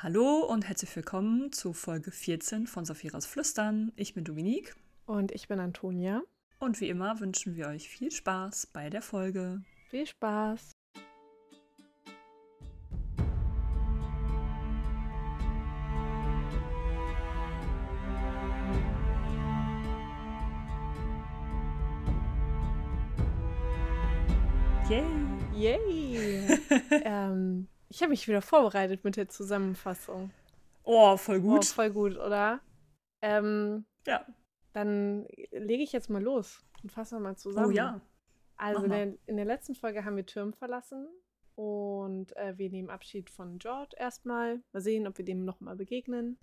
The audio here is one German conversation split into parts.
Hallo und herzlich willkommen zu Folge 14 von Saphiras Flüstern. Ich bin Dominique. Und ich bin Antonia. Und wie immer wünschen wir euch viel Spaß bei der Folge. Viel Spaß. Yay! Yay! ähm, ich habe mich wieder vorbereitet mit der Zusammenfassung. Oh, voll gut. Oh, voll gut, oder? Ähm, ja. Dann lege ich jetzt mal los und fasse mal zusammen. Oh ja. Also in der, in der, letzten Folge haben wir Türm verlassen und äh, wir nehmen Abschied von George erstmal. Mal sehen, ob wir dem nochmal begegnen.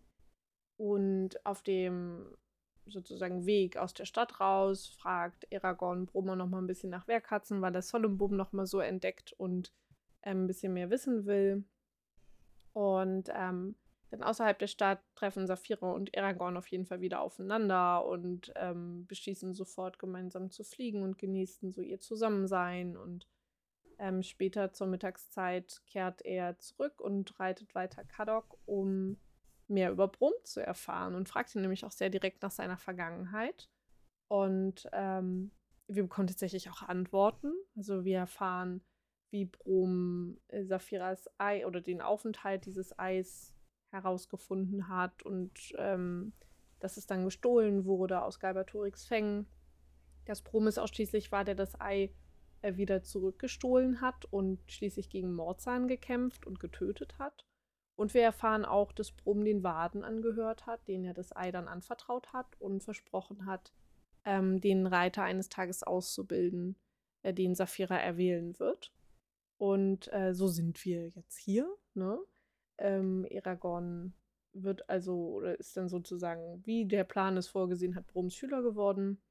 Und auf dem sozusagen Weg aus der Stadt raus, fragt Aragorn Brummer noch mal ein bisschen nach Wehrkatzen, weil er Solumbum noch mal so entdeckt und ähm, ein bisschen mehr wissen will. Und ähm, dann außerhalb der Stadt treffen Saphira und Aragorn auf jeden Fall wieder aufeinander und ähm, beschließen sofort gemeinsam zu fliegen und genießen so ihr Zusammensein. Und ähm, später zur Mittagszeit kehrt er zurück und reitet weiter Kadok, um mehr über Brum zu erfahren und fragt ihn nämlich auch sehr direkt nach seiner Vergangenheit. Und ähm, wir bekommen tatsächlich auch Antworten. Also wir erfahren, wie Brum äh, Saphiras Ei oder den Aufenthalt dieses Eis herausgefunden hat und ähm, dass es dann gestohlen wurde aus Galbatorix Fängen. Dass Brum es ausschließlich war, der das Ei äh, wieder zurückgestohlen hat und schließlich gegen Mordzahn gekämpft und getötet hat. Und wir erfahren auch, dass Brum den Waden angehört hat, den er das Ei dann anvertraut hat und versprochen hat, ähm, den Reiter eines Tages auszubilden, äh, den Saphira erwählen wird. Und äh, so sind wir jetzt hier. Ne? Ähm, Aragorn wird also, oder ist dann sozusagen, wie der Plan es vorgesehen hat, Brums Schüler geworden.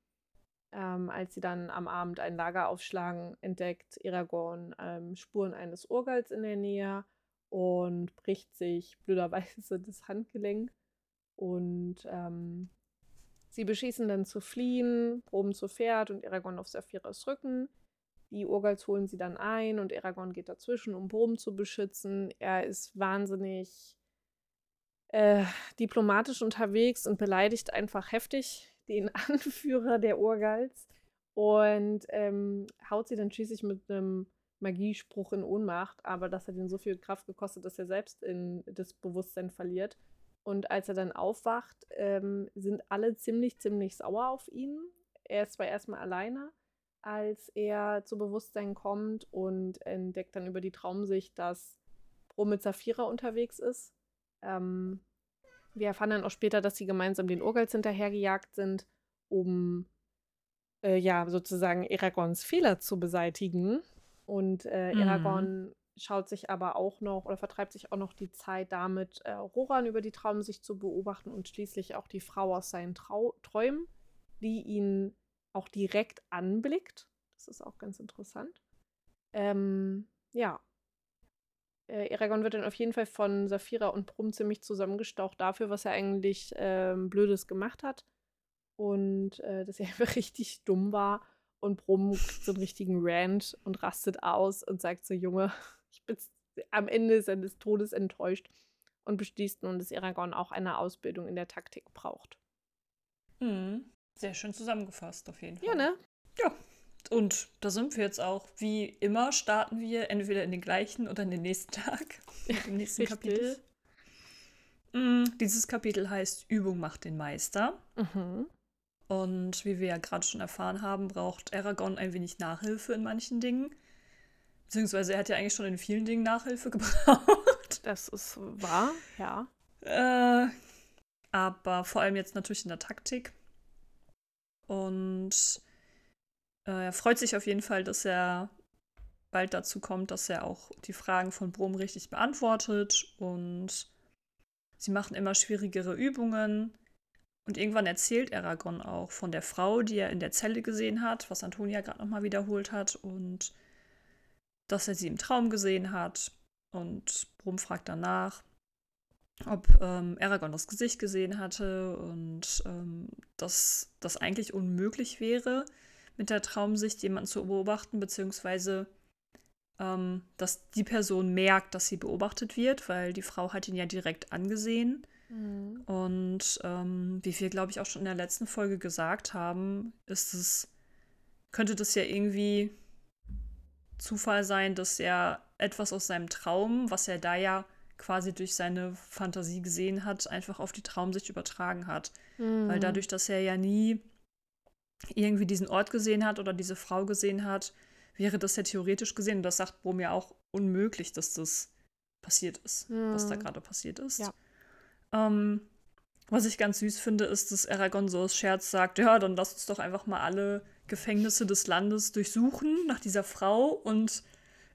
Ähm, als sie dann am Abend ein Lager aufschlagen, entdeckt Aragorn ähm, Spuren eines Urgals in der Nähe und bricht sich blöderweise das Handgelenk. Und ähm, sie beschließen dann zu fliehen, Proben zu Pferd und Aragorn auf Saphiras Rücken. Die Urgals holen sie dann ein und Aragorn geht dazwischen, um Brom zu beschützen. Er ist wahnsinnig äh, diplomatisch unterwegs und beleidigt einfach heftig den Anführer der Urgals und ähm, haut sie dann schließlich mit einem Magiespruch in Ohnmacht, aber das hat ihn so viel Kraft gekostet, dass er selbst in das Bewusstsein verliert. Und als er dann aufwacht, ähm, sind alle ziemlich, ziemlich sauer auf ihn. Er ist zwar erstmal alleine, als er zu Bewusstsein kommt und entdeckt dann über die Traumsicht, dass Bro mit Saphira unterwegs ist. Ähm, wir erfahren dann auch später, dass sie gemeinsam den Urgals hinterhergejagt sind, um äh, ja sozusagen Aragons Fehler zu beseitigen. Und äh, mhm. Aragorn mhm. schaut sich aber auch noch oder vertreibt sich auch noch die Zeit damit, äh, Roran über die Traumsicht zu beobachten und schließlich auch die Frau aus seinen Trau Träumen, die ihn auch direkt anblickt. Das ist auch ganz interessant. Ähm, ja. Äh, Aragorn wird dann auf jeden Fall von Saphira und Brum ziemlich zusammengestaucht dafür, was er eigentlich ähm, Blödes gemacht hat. Und äh, dass er einfach richtig dumm war und Brumm so einen richtigen Rant und rastet aus und sagt so, Junge, ich bin am Ende seines Todes enttäuscht und beschließt nun, dass Aragorn auch eine Ausbildung in der Taktik braucht. Mhm. Sehr schön zusammengefasst, auf jeden Fall. Ja, ne? Ja. Und da sind wir jetzt auch. Wie immer starten wir entweder in den gleichen oder in den nächsten Tag. Im nächsten Richtig. Kapitel. Mhm. Dieses Kapitel heißt Übung macht den Meister. Mhm. Und wie wir ja gerade schon erfahren haben, braucht Aragorn ein wenig Nachhilfe in manchen Dingen. Beziehungsweise er hat ja eigentlich schon in vielen Dingen Nachhilfe gebraucht. Das ist wahr, ja. Äh, aber vor allem jetzt natürlich in der Taktik. Und äh, er freut sich auf jeden Fall, dass er bald dazu kommt, dass er auch die Fragen von Brom richtig beantwortet. Und sie machen immer schwierigere Übungen. Und irgendwann erzählt Aragorn auch von der Frau, die er in der Zelle gesehen hat, was Antonia gerade nochmal wiederholt hat. Und dass er sie im Traum gesehen hat. Und Brum fragt danach, ob ähm, Aragorn das Gesicht gesehen hatte und ähm, dass das eigentlich unmöglich wäre, mit der Traumsicht jemanden zu beobachten, beziehungsweise ähm, dass die Person merkt, dass sie beobachtet wird, weil die Frau hat ihn ja direkt angesehen. Mhm. Und ähm, wie wir, glaube ich, auch schon in der letzten Folge gesagt haben, ist es, könnte das ja irgendwie Zufall sein, dass er etwas aus seinem Traum, was er da ja quasi durch seine Fantasie gesehen hat, einfach auf die Traumsicht übertragen hat. Mhm. Weil dadurch, dass er ja nie irgendwie diesen Ort gesehen hat oder diese Frau gesehen hat, wäre das ja theoretisch gesehen, und das sagt Brom ja auch, unmöglich, dass das passiert ist, mhm. was da gerade passiert ist. Ja. Ähm, was ich ganz süß finde, ist, dass Aragorn so aus Scherz sagt, ja, dann lass uns doch einfach mal alle Gefängnisse des Landes durchsuchen nach dieser Frau und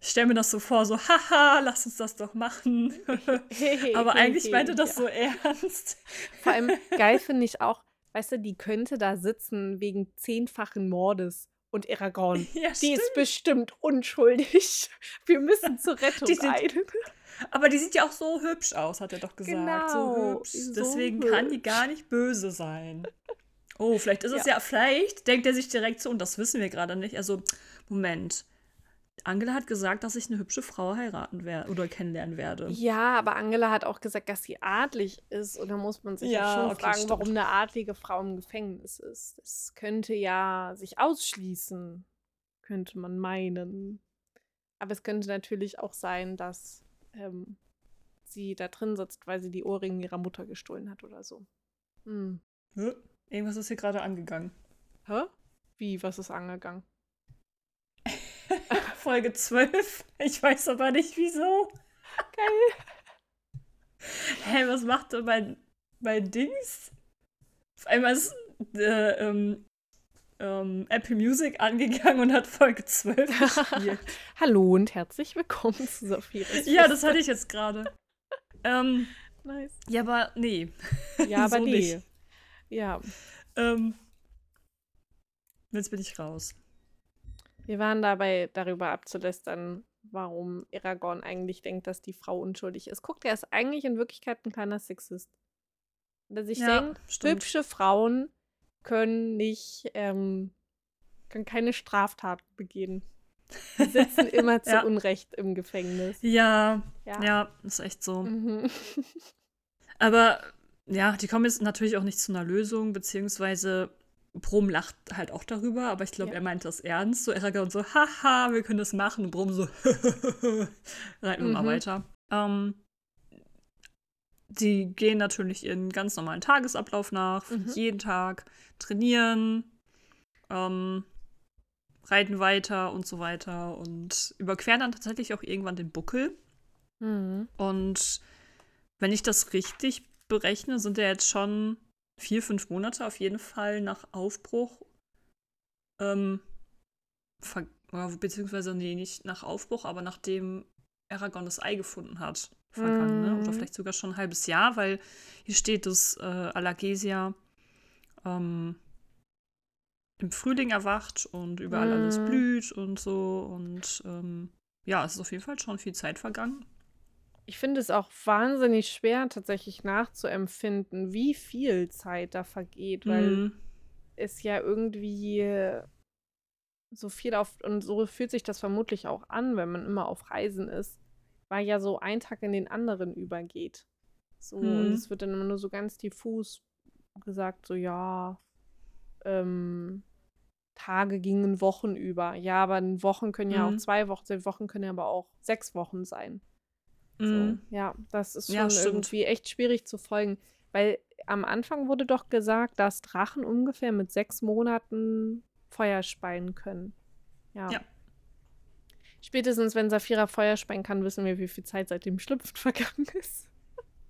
ich stelle mir das so vor, so, haha, lass uns das doch machen. Aber eigentlich meinte das ja. so ernst. Vor allem geil finde ich auch, weißt du, die könnte da sitzen wegen zehnfachen Mordes. Und Aragorn, ja, die ist bestimmt unschuldig. Wir müssen zur Rettung die sind, eilen. Aber die sieht ja auch so hübsch aus, hat er doch gesagt. Genau, so hübsch. So Deswegen hübsch. kann die gar nicht böse sein. Oh, vielleicht ist es ja. ja, vielleicht denkt er sich direkt so, und das wissen wir gerade nicht. Also, Moment. Angela hat gesagt, dass ich eine hübsche Frau heiraten werde oder kennenlernen werde. Ja, aber Angela hat auch gesagt, dass sie adlig ist. Und da muss man sich ja, schon okay, fragen, stimmt. warum eine adlige Frau im Gefängnis ist. Das könnte ja sich ausschließen, könnte man meinen. Aber es könnte natürlich auch sein, dass ähm, sie da drin sitzt, weil sie die Ohrringe ihrer Mutter gestohlen hat oder so. Hm. Irgendwas ist hier gerade angegangen. Hä? Wie, was ist angegangen? Folge 12. Ich weiß aber nicht wieso. Geil. Hä, hey, was macht denn mein, mein Dings? Auf einmal ist äh, ähm, ähm, Apple Music angegangen und hat Folge 12 gespielt. Hallo und herzlich willkommen zu Sophie. Ja, das hatte ich jetzt gerade. ähm, nice. Ja, aber nee. Ja, aber so nee. Nicht. Ja. Ähm, jetzt bin ich raus. Wir waren dabei, darüber abzulästern, warum Aragorn eigentlich denkt, dass die Frau unschuldig ist. Guckt, er ist eigentlich in Wirklichkeit ein kleiner Sexist. Der sich ja, denkt, stimmt. hübsche Frauen können nicht, ähm, können keine Straftaten begehen. Die sitzen immer zu ja. Unrecht im Gefängnis. Ja, ja, ja, ist echt so. Mhm. Aber ja, die kommen jetzt natürlich auch nicht zu einer Lösung, beziehungsweise Brum lacht halt auch darüber, aber ich glaube, ja. er meint das ernst. So Ärger und so, haha, wir können das machen. Und Brum so, reiten wir mhm. mal weiter. Ähm, die gehen natürlich ihren ganz normalen Tagesablauf nach, mhm. jeden Tag trainieren, ähm, reiten weiter und so weiter und überqueren dann tatsächlich auch irgendwann den Buckel. Mhm. Und wenn ich das richtig berechne, sind ja jetzt schon vier, fünf Monate auf jeden Fall nach Aufbruch, ähm, beziehungsweise nee, nicht nach Aufbruch, aber nachdem Aragorn das Ei gefunden hat, vergangen, mm. ne? oder mhm. vielleicht sogar schon ein halbes Jahr, weil hier steht, dass äh, Alagesia ähm, im Frühling erwacht und überall mm. alles blüht und so und ähm, ja, es ist auf jeden Fall schon viel Zeit vergangen. Ich finde es auch wahnsinnig schwer, tatsächlich nachzuempfinden, wie viel Zeit da vergeht, weil mm. es ja irgendwie so viel auf, und so fühlt sich das vermutlich auch an, wenn man immer auf Reisen ist, weil ja so ein Tag in den anderen übergeht. So, hm. und es wird dann immer nur so ganz diffus gesagt, so, ja, ähm, Tage gingen Wochen über. Ja, aber Wochen können ja hm. auch zwei Wochen sein, Wochen können ja aber auch sechs Wochen sein. So, hm. ja, das ist schon ja, irgendwie echt schwierig zu folgen, weil am Anfang wurde doch gesagt, dass Drachen ungefähr mit sechs Monaten Feuer speien können. Ja. ja. Spätestens, wenn Saphira Feuer speien kann, wissen wir, wie viel Zeit seit dem Schlüpfen vergangen ist.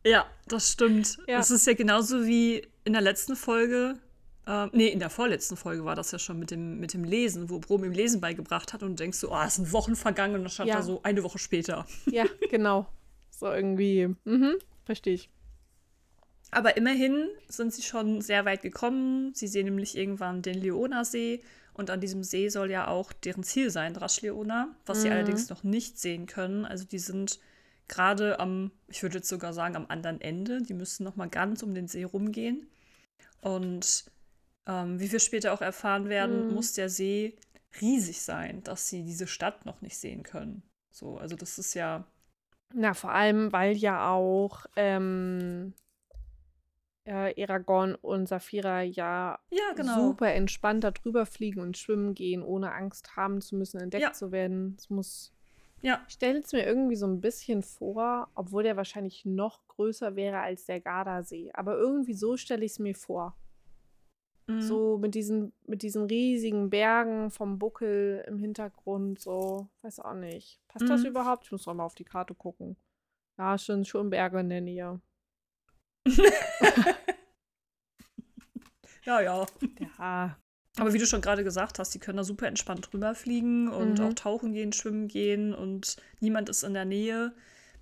Ja, das stimmt. Ja. Das ist ja genauso wie in der letzten Folge. Äh, nee, in der vorletzten Folge war das ja schon mit dem, mit dem Lesen, wo Brom ihm Lesen beigebracht hat und du denkst so, oh, es sind Wochen vergangen und dann stand ja. da so eine Woche später. Ja, genau. So irgendwie. Mhm, verstehe ich. Aber immerhin sind sie schon sehr weit gekommen. Sie sehen nämlich irgendwann den Leona-See und an diesem See soll ja auch deren Ziel sein, Raschleona, was mhm. sie allerdings noch nicht sehen können. Also die sind gerade am, ich würde jetzt sogar sagen, am anderen Ende. Die müssten noch mal ganz um den See rumgehen. Und ähm, wie wir später auch erfahren werden, mhm. muss der See riesig sein, dass sie diese Stadt noch nicht sehen können. So, also das ist ja. Na, vor allem, weil ja auch ähm, äh, Aragorn und Saphira ja, Ja, genau. super entspannt da drüber fliegen und schwimmen gehen, ohne Angst haben zu müssen, entdeckt Ja. zu werden. Es muss. Ja. Ich stelle es mir irgendwie so ein bisschen vor, obwohl der wahrscheinlich noch größer wäre als der Gardasee. Aber irgendwie so stelle ich es mir vor. Mhm. So mit diesen, mit diesen riesigen Bergen vom Buckel im Hintergrund, so, weiß auch nicht. Passt das Mhm. überhaupt? Ich muss noch mal auf die Karte gucken. Ja, schon, schon Berge in der Nähe. ja, ja. Ja. Aber wie du schon gerade gesagt hast, die können da super entspannt drüber fliegen und Mhm. auch tauchen gehen, schwimmen gehen und niemand ist in der Nähe,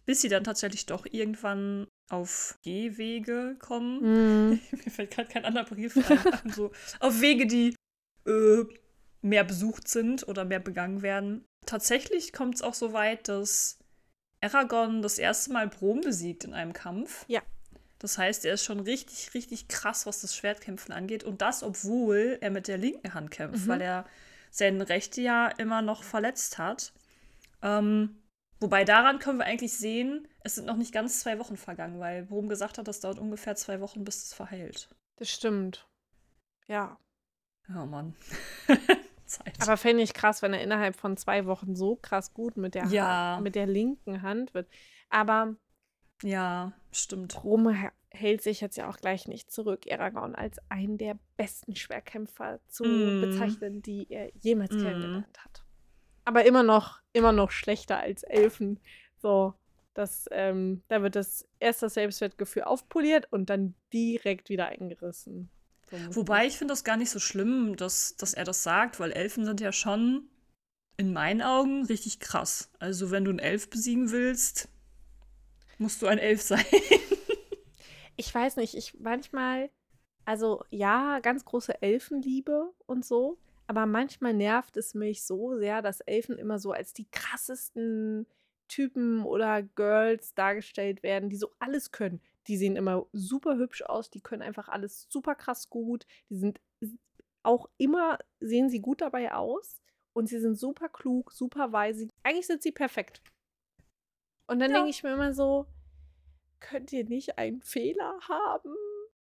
bis sie dann tatsächlich doch irgendwann auf Gehwege kommen. Mhm. Mir fällt gerade kein anderer Brief ein. so auf Wege, die äh, mehr besucht sind oder mehr begangen werden. Tatsächlich kommt es auch so weit, dass Aragorn das erste Mal Brom besiegt in einem Kampf. Ja. Das heißt, er ist schon richtig, richtig krass, was das Schwertkämpfen angeht. Und das, obwohl er mit der linken Hand kämpft, Mhm. weil er seine rechte ja immer noch verletzt hat. Ähm, wobei daran können wir eigentlich sehen, es sind noch nicht ganz zwei Wochen vergangen, weil Brom gesagt hat, das dauert ungefähr zwei Wochen, bis es verheilt. Das stimmt. Ja. Ja, Mann. Zeit. Aber fände ich krass, wenn er innerhalb von zwei Wochen so krass gut mit der, Ja. Hand, mit der linken Hand wird. Aber ja, stimmt. Brum h- hält sich jetzt ja auch gleich nicht zurück, Aragorn als einen der besten Schwerkämpfer zu Mm. bezeichnen, die er jemals Mm. kennengelernt hat. Aber immer noch, immer noch schlechter als Elfen. So, das, ähm, da wird das erst das Selbstwertgefühl aufpoliert und dann direkt wieder eingerissen. So Wobei ich finde das gar nicht so schlimm, dass, dass er das sagt, weil Elfen sind ja schon in meinen Augen richtig krass. Also wenn du einen Elf besiegen willst, musst du ein Elf sein. ich weiß nicht, ich manchmal, also ja, ganz große Elfenliebe und so, aber manchmal nervt es mich so sehr, dass Elfen immer so als die krassesten Typen oder Girls dargestellt werden, die so alles können. Die sehen immer super hübsch aus, die können einfach alles super krass gut, die sind auch immer, sehen sie gut dabei aus und sie sind super klug, super weise. Eigentlich sind sie perfekt. Und dann Ja. denke ich mir immer so, könnt ihr nicht einen Fehler haben?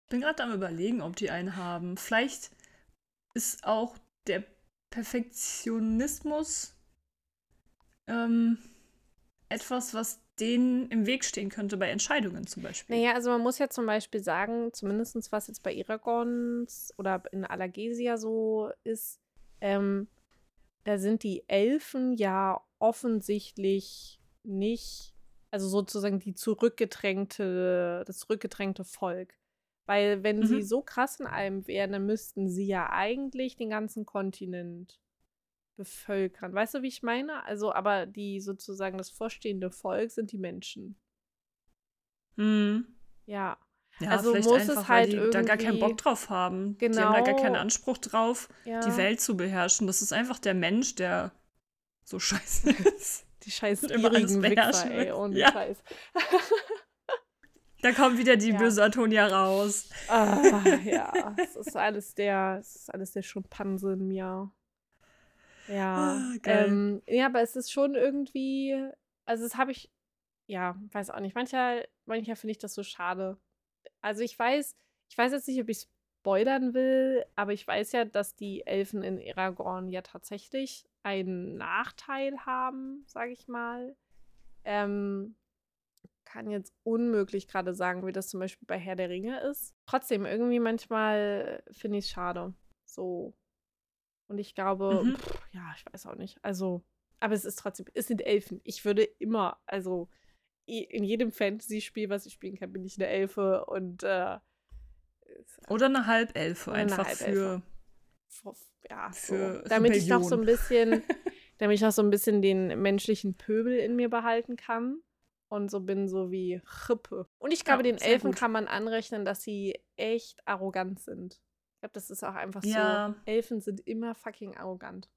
Ich bin gerade am überlegen, ob die einen haben. Vielleicht ist auch der Perfektionismus ähm, etwas, was denen im Weg stehen könnte bei Entscheidungen zum Beispiel. Naja, also man muss ja zum Beispiel sagen, zumindest was jetzt bei Aragorns oder in Allergesia so ist, ähm, da sind die Elfen ja offensichtlich nicht, also sozusagen die zurückgedrängte, das zurückgedrängte Volk. Weil wenn sie Mhm. so krass in allem wären, dann müssten sie ja eigentlich den ganzen Kontinent bevölkern. Weißt du, wie ich meine? Also, aber die sozusagen das vorstehende Volk sind die Menschen. Hm. Ja. Ja, Also vielleicht muss einfach, es halt weil die da gar keinen Bock drauf haben. Die haben da gar keinen Genau. Anspruch drauf, ja. die Welt zu beherrschen. Das ist einfach der Mensch, der so scheiße ist. Die scheiß und immer alles gierigen Wichser, beherrschen ey, ohne Ja. Scheiß. Da kommt wieder die Ja. böse Antonia raus. ah, ja, es ist alles der, es ist alles der Schimpanse in mir. Ja, Ah, ähm, ja, aber es ist schon irgendwie, also das habe ich, ja, weiß auch nicht. Manchmal, manchmal finde ich das so schade. Also ich weiß, ich weiß jetzt nicht, ob ich spoilern will, aber ich weiß ja, dass die Elfen in Aragorn ja tatsächlich einen Nachteil haben, sage ich mal. Ähm, kann jetzt unmöglich gerade sagen, wie das zum Beispiel bei Herr der Ringe ist. Trotzdem, irgendwie manchmal finde ich es schade. So. Und ich glaube, Mhm. pff, ja, ich weiß auch nicht. Also, aber es ist trotzdem, es sind Elfen. Ich würde immer, also in jedem Fantasy-Spiel, was ich spielen kann, bin ich eine Elfe und äh, Oder eine Halbelfe, Oder eine einfach Halbelfe. für. ja, Für so. damit ich noch so ein bisschen, damit ich noch so ein bisschen den menschlichen Pöbel in mir behalten kann und so bin so wie Chippe. Und ich glaube, Ja, den Elfen gut. kann man anrechnen, dass sie echt arrogant sind. Ich glaube, das ist auch einfach Ja. so. Elfen sind immer fucking arrogant.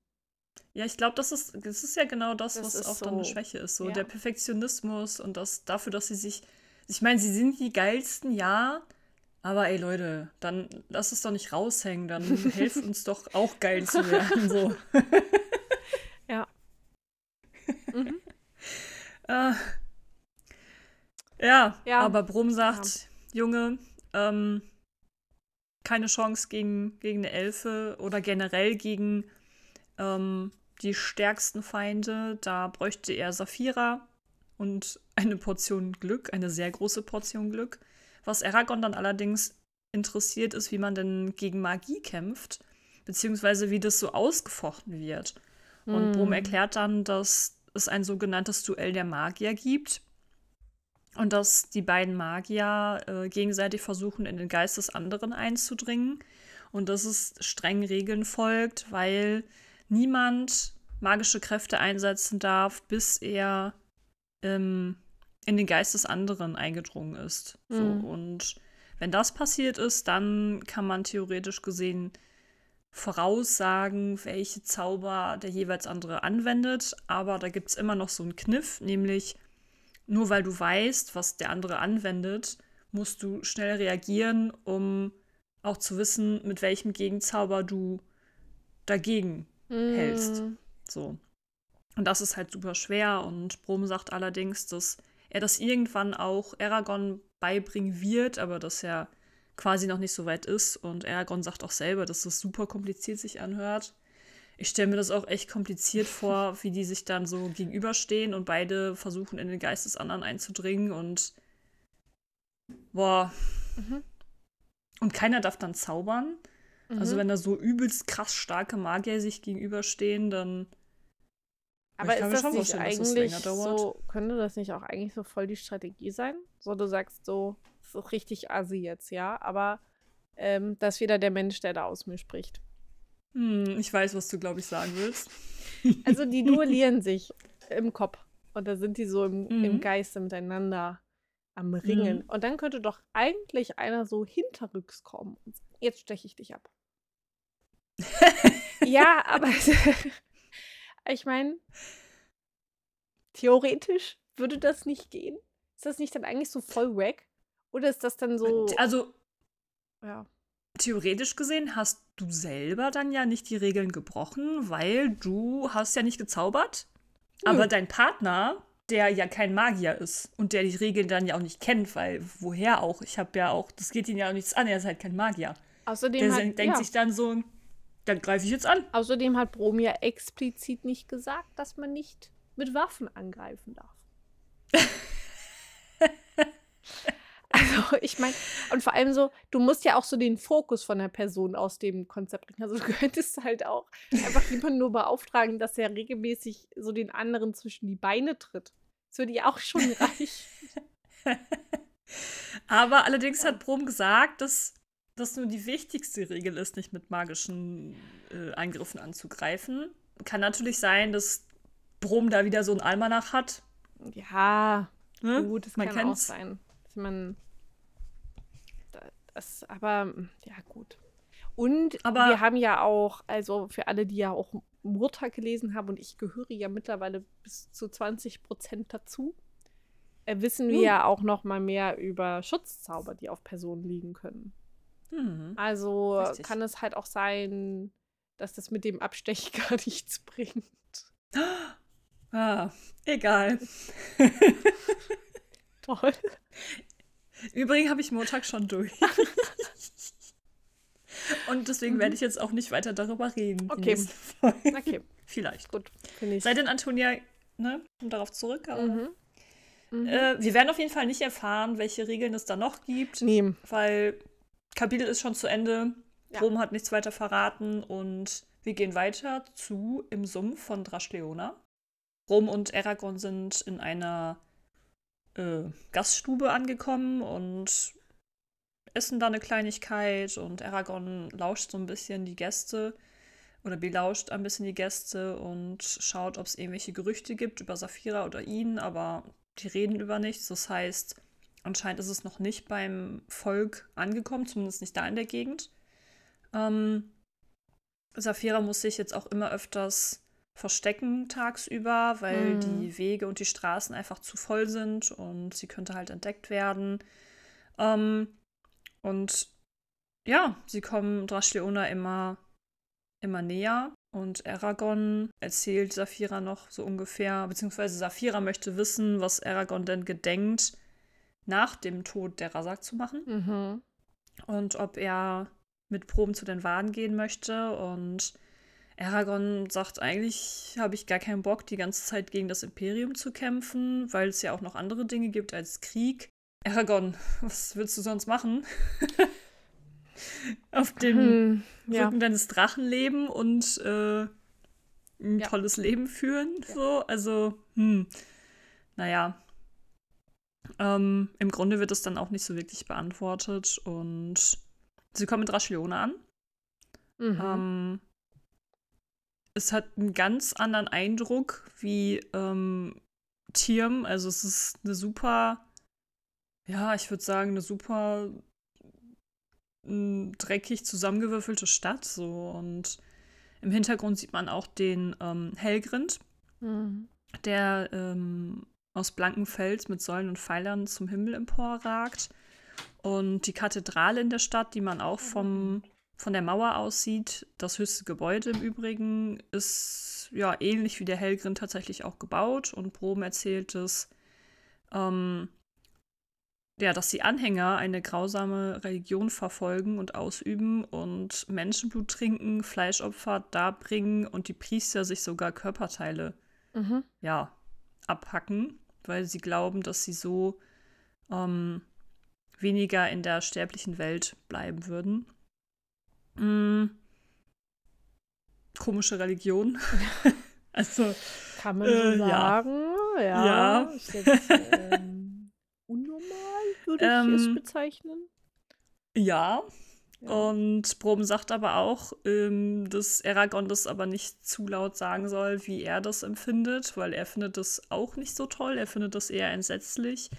Ja, ich glaube, das ist, das ist ja genau das, Das was auch dann eine so, Schwäche ist. So ja. der Perfektionismus und das dafür, dass sie sich. Ich meine, sie sind die geilsten, ja. Aber ey Leute, dann lass es doch nicht raushängen. Dann hilf uns doch auch geil zu werden. So. Ja. Mhm. Äh, ja, Ja. aber Brum sagt, Junge, ähm, keine Chance gegen, gegen eine Elfe oder generell gegen ähm, die stärksten Feinde. Da bräuchte er Saphira und eine Portion Glück, eine sehr große Portion Glück. Was Aragorn dann allerdings interessiert ist, wie man denn gegen Magie kämpft, beziehungsweise wie das so ausgefochten wird. Und Hm. Brum erklärt dann, dass es ein sogenanntes Duell der Magier gibt und dass die beiden Magier äh, gegenseitig versuchen, in den Geist des anderen einzudringen und dass es strengen Regeln folgt, weil niemand magische Kräfte einsetzen darf, bis er ähm, in den Geist des anderen eingedrungen ist. So, Mhm. und wenn das passiert ist, dann kann man theoretisch gesehen voraussagen, welche Zauber der jeweils andere anwendet. Aber da gibt es immer noch so einen Kniff, nämlich nur weil du weißt, was der andere anwendet, musst du schnell reagieren, um auch zu wissen, mit welchem Gegenzauber du dagegen hältst. Hm. so. Und das ist halt super schwer. Und Brom sagt allerdings, dass er das irgendwann auch Aragorn beibringen wird, aber dass er quasi noch nicht so weit ist. Und Aragorn sagt auch selber, dass das super kompliziert sich anhört. Ich stelle mir das auch echt kompliziert vor, wie die sich dann so gegenüberstehen und beide versuchen, in den Geist des anderen einzudringen und boah. Mhm. Und keiner darf dann zaubern. Also Mhm. wenn da so übelst krass starke Magier sich gegenüberstehen, dann Aber ich ist das schon nicht dass das eigentlich dauert. so, könnte das nicht auch eigentlich so voll die Strategie sein? So, du sagst so, das ist richtig assi jetzt, ja, aber ähm, das ist wieder der Mensch, der da aus mir spricht. Hm, ich weiß, was du, glaube ich, sagen willst. Also die duellieren sich im Kopf und da sind die so im, im Mhm. Geiste miteinander am Ringen. Mhm. Und dann könnte doch eigentlich einer so hinterrücks kommen und sagen, jetzt steche ich dich ab. ja, aber ich meine, theoretisch würde das nicht gehen. Ist das nicht dann eigentlich so voll wack? Oder ist das dann so. Also Ja. Theoretisch gesehen hast du selber dann ja nicht die Regeln gebrochen, weil du hast ja nicht gezaubert. Aber Nö. dein Partner, der ja kein Magier ist und der die Regeln dann ja auch nicht kennt, weil woher auch? Ich habe ja auch, das geht ihn ja auch nichts an, er ist halt kein Magier. Außerdem Der hat, denkt ja, sich dann so, dann greife ich jetzt an. außerdem hat Brom ja explizit nicht gesagt, dass man nicht mit Waffen angreifen darf. Also, ich meine, und vor allem so, du musst ja auch so den Fokus von der Person aus dem Konzept bringen. Also, du könntest halt auch einfach jemanden nur beauftragen, dass er regelmäßig so den anderen zwischen die Beine tritt. Das würde ja auch schon reichen. Aber allerdings hat Brom gesagt, dass das nur die wichtigste Regel ist, nicht mit magischen äh, Eingriffen anzugreifen. Kann natürlich sein, dass Brom da wieder so ein Almanach hat. Ja, Ne? gut, das Man kann auch kennt's. sein. Man. da- Das, aber, ja, gut. Und Aber- wir haben ja auch, also für alle, die ja auch Murta gelesen haben, und ich gehöre ja mittlerweile bis zu 20 Prozent dazu, äh, wissen wir ja auch noch mal mehr über Schutzzauber, die auf Personen liegen können. Mhm. Also Richtig. kann es halt auch sein, dass das mit dem Abstech gar nichts bringt. Ah, egal. Toll. Übrigens habe ich Montag schon durch. Und deswegen werde ich jetzt auch nicht weiter darüber reden. Okay. Okay, Vielleicht. gut. Sei denn, Antonia, ne, kommt darauf zurück. Aber, Mhm. Mhm. äh, wir werden auf jeden Fall nicht erfahren, welche Regeln es da noch gibt. Nee. weil Kapitel ist schon zu Ende. Ja. Rom hat nichts weiter verraten und wir gehen weiter zu Im Sumpf von Draschleona. Rom und Aragorn sind in einer äh, Gaststube angekommen und essen da eine Kleinigkeit und Aragorn lauscht so ein bisschen die Gäste oder belauscht ein bisschen die Gäste und schaut, ob es irgendwelche Gerüchte gibt über Saphira oder ihn, aber die reden über nichts. Das heißt, anscheinend ist es noch nicht beim Volk angekommen, zumindest nicht da in der Gegend. Ähm, Saphira muss sich jetzt auch immer öfters verstecken tagsüber, weil Mhm. die Wege und die Straßen einfach zu voll sind und sie könnte halt entdeckt werden. Ähm, und ja, sie kommen Drashleona immer, immer näher Und Aragorn erzählt Saphira noch so ungefähr, beziehungsweise Saphira möchte wissen, was Aragorn denn gedenkt, nach dem Tod der Rasak zu machen. Mhm. Und ob er mit Proben zu den Waden gehen möchte. Und Aragorn sagt, eigentlich habe ich gar keinen Bock, die ganze Zeit gegen das Imperium zu kämpfen, weil es ja auch noch andere Dinge gibt als Krieg. Aragorn, was willst du sonst machen? Auf dem Hm, ja. Rücken deines Drachen leben und äh, ein Ja. tolles Leben führen. Ja. So, also, hm, naja. Ähm, Im Grunde wird es dann auch nicht so wirklich beantwortet und sie kommen mit Raschleone an. Mhm. Ähm, es hat einen ganz anderen Eindruck wie ähm, Tirm. Also es ist eine super, ja, ich würde sagen, eine super m, dreckig zusammengewürfelte Stadt. So. Und im Hintergrund sieht man auch den ähm, Helgrind, Mhm. der ähm, aus blankem Fels mit Säulen und Pfeilern zum Himmel emporragt. Und die Kathedrale in der Stadt, die man auch vom, von der Mauer aus sieht, das höchste Gebäude im Übrigen, ist ja ähnlich wie der Helgrind tatsächlich auch gebaut. Und Brom erzählt es, ähm, ja, dass die Anhänger eine grausame Religion verfolgen und ausüben und Menschenblut trinken, Fleischopfer darbringen und die Priester sich sogar Körperteile Mhm. ja, abhacken, weil sie glauben, dass sie so ähm, weniger in der sterblichen Welt bleiben würden. Mm. Komische Religion. also, Kann man Äh, so ja. sagen. Ja. Ja. Ist jetzt ähm, unnormal, würde ich Ähm, es bezeichnen. ja. Ja. Und Brom sagt aber auch, ähm, dass Aragorn das aber nicht zu laut sagen soll, wie er das empfindet, weil er findet das auch nicht so toll. Er findet das eher entsetzlich.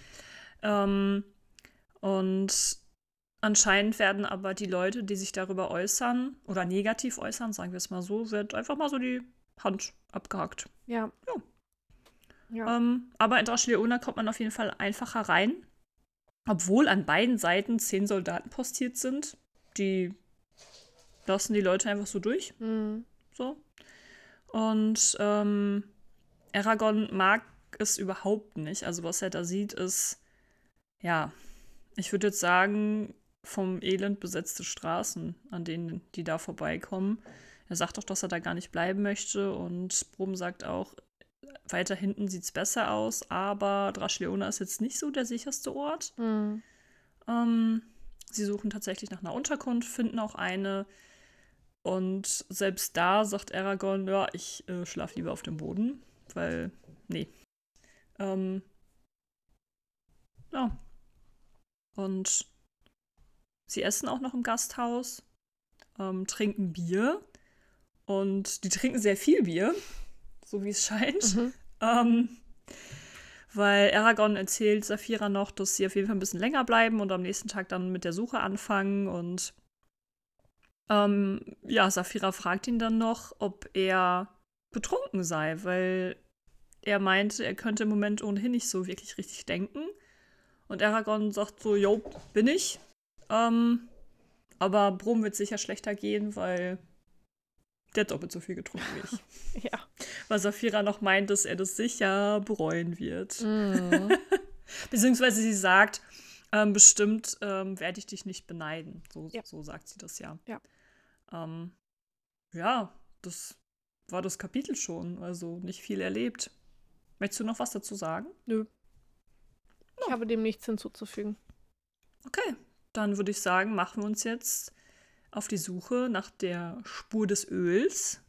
Ähm, und anscheinend werden aber die Leute, die sich darüber äußern oder negativ äußern, sagen wir es mal so, wird einfach mal so die Hand abgehackt. ja. Ja. Ja. Ähm, aber in Drashleona kommt man auf jeden Fall einfacher rein. Obwohl an beiden Seiten zehn Soldaten postiert sind. Die lassen die Leute einfach so durch. Mhm. So. Und ähm, Aragorn mag es überhaupt nicht. Also, was er da sieht, ist, ja, ich würde jetzt sagen, vom Elend besetzte Straßen, an denen die da vorbeikommen. Er sagt auch, dass er da gar nicht bleiben möchte. Und Brum sagt auch, weiter hinten sieht es besser aus, aber Drashleona ist jetzt nicht so der sicherste Ort. Mhm. Ähm, sie suchen tatsächlich nach einer Unterkunft, finden auch eine. Und selbst da sagt Aragorn, ja, ich äh, schlafe lieber auf dem Boden, weil, nee. Ähm, ja. Und sie essen auch noch im Gasthaus, ähm, trinken Bier. Und die trinken sehr viel Bier, so wie es scheint. Mhm. Ähm, weil Aragorn erzählt Saphira noch, dass sie auf jeden Fall ein bisschen länger bleiben und am nächsten Tag dann mit der Suche anfangen. Und ähm, ja, Saphira fragt ihn dann noch, ob er betrunken sei, weil er meinte, er könnte im Moment ohnehin nicht so wirklich richtig denken. Und Aragorn sagt so, jo, bin ich. Ähm, aber Brum wird sicher schlechter gehen, weil der hat doppelt so viel getrunken wie ich. Ja. Weil Saphira noch meint, dass er das sicher bereuen wird. Mhm. Beziehungsweise sie sagt, ähm, bestimmt ähm, werde ich dich nicht beneiden. So, Ja. so sagt sie das ja. Ja. Ähm, ja, das war das Kapitel schon. Also nicht viel erlebt. Möchtest du noch was dazu sagen? Nö. Ich habe dem nichts hinzuzufügen. Okay, dann würde ich sagen, machen wir uns jetzt auf die Suche nach der Spur des Öls,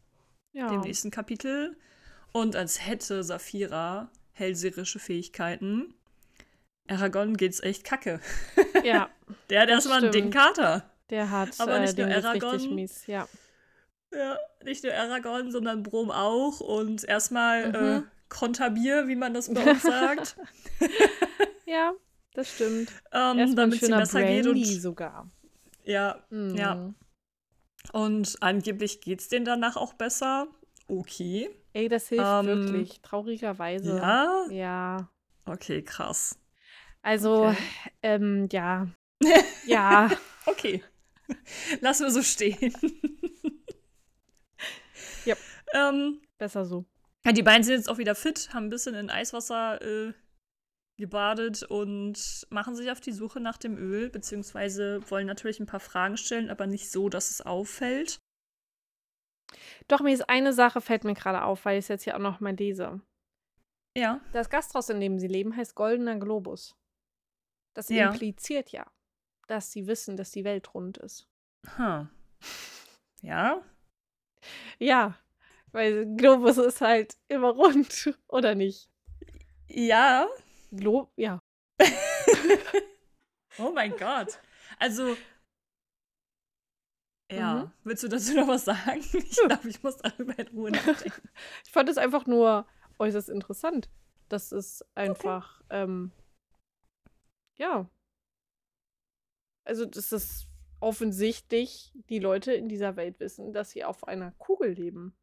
Ja. dem nächsten Kapitel. Und als hätte Saphira hellseherische Fähigkeiten, Aragorn geht's echt kacke. Ja, Der hat erstmal einen dicken. Kater. der hat Aber äh, nicht nur geht's richtig Aragorn. mies. Ja. Ja, nicht nur Aragorn, sondern Brom auch. Und erstmal Mhm. äh, Konterbier, wie man das bei uns sagt. ja, das stimmt. ähm, damit es ihm besser geht. Brandy Und, sogar. ja, Mhm. Ja. und angeblich geht's denen danach auch besser. Okay. Ey, das hilft Ähm, wirklich. Traurigerweise. Ja. Ja. Okay, krass. Also, Okay. ähm, ja. ja. Okay. Lassen wir so stehen. Yep. ähm, Besser so. ja, die beiden sind jetzt auch wieder fit, haben ein bisschen in Eiswasser äh, gebadet und machen sich auf die Suche nach dem Öl, beziehungsweise wollen natürlich ein paar Fragen stellen, aber nicht so, dass es auffällt. Doch, mir ist eine Sache, fällt mir gerade auf, weil ich es jetzt hier auch noch mal lese. Ja. Das Gasthaus, in dem sie leben, heißt Goldener Globus. Das Ja. impliziert ja, dass sie wissen, dass die Welt rund ist. Huh. Ja. Ja, weil Globus ist halt immer rund, oder nicht? Ja. Glo ja. Oh mein Gott. Also. Ja. Mhm. Willst du dazu noch was sagen? Ich glaube, ich muss darüber in Ruhe nachdenken. Ich fand es einfach nur äußerst interessant. Das ist einfach, ähm, ja. Also, das ist offensichtlich, die Leute in dieser Welt wissen, dass sie auf einer Kugel leben.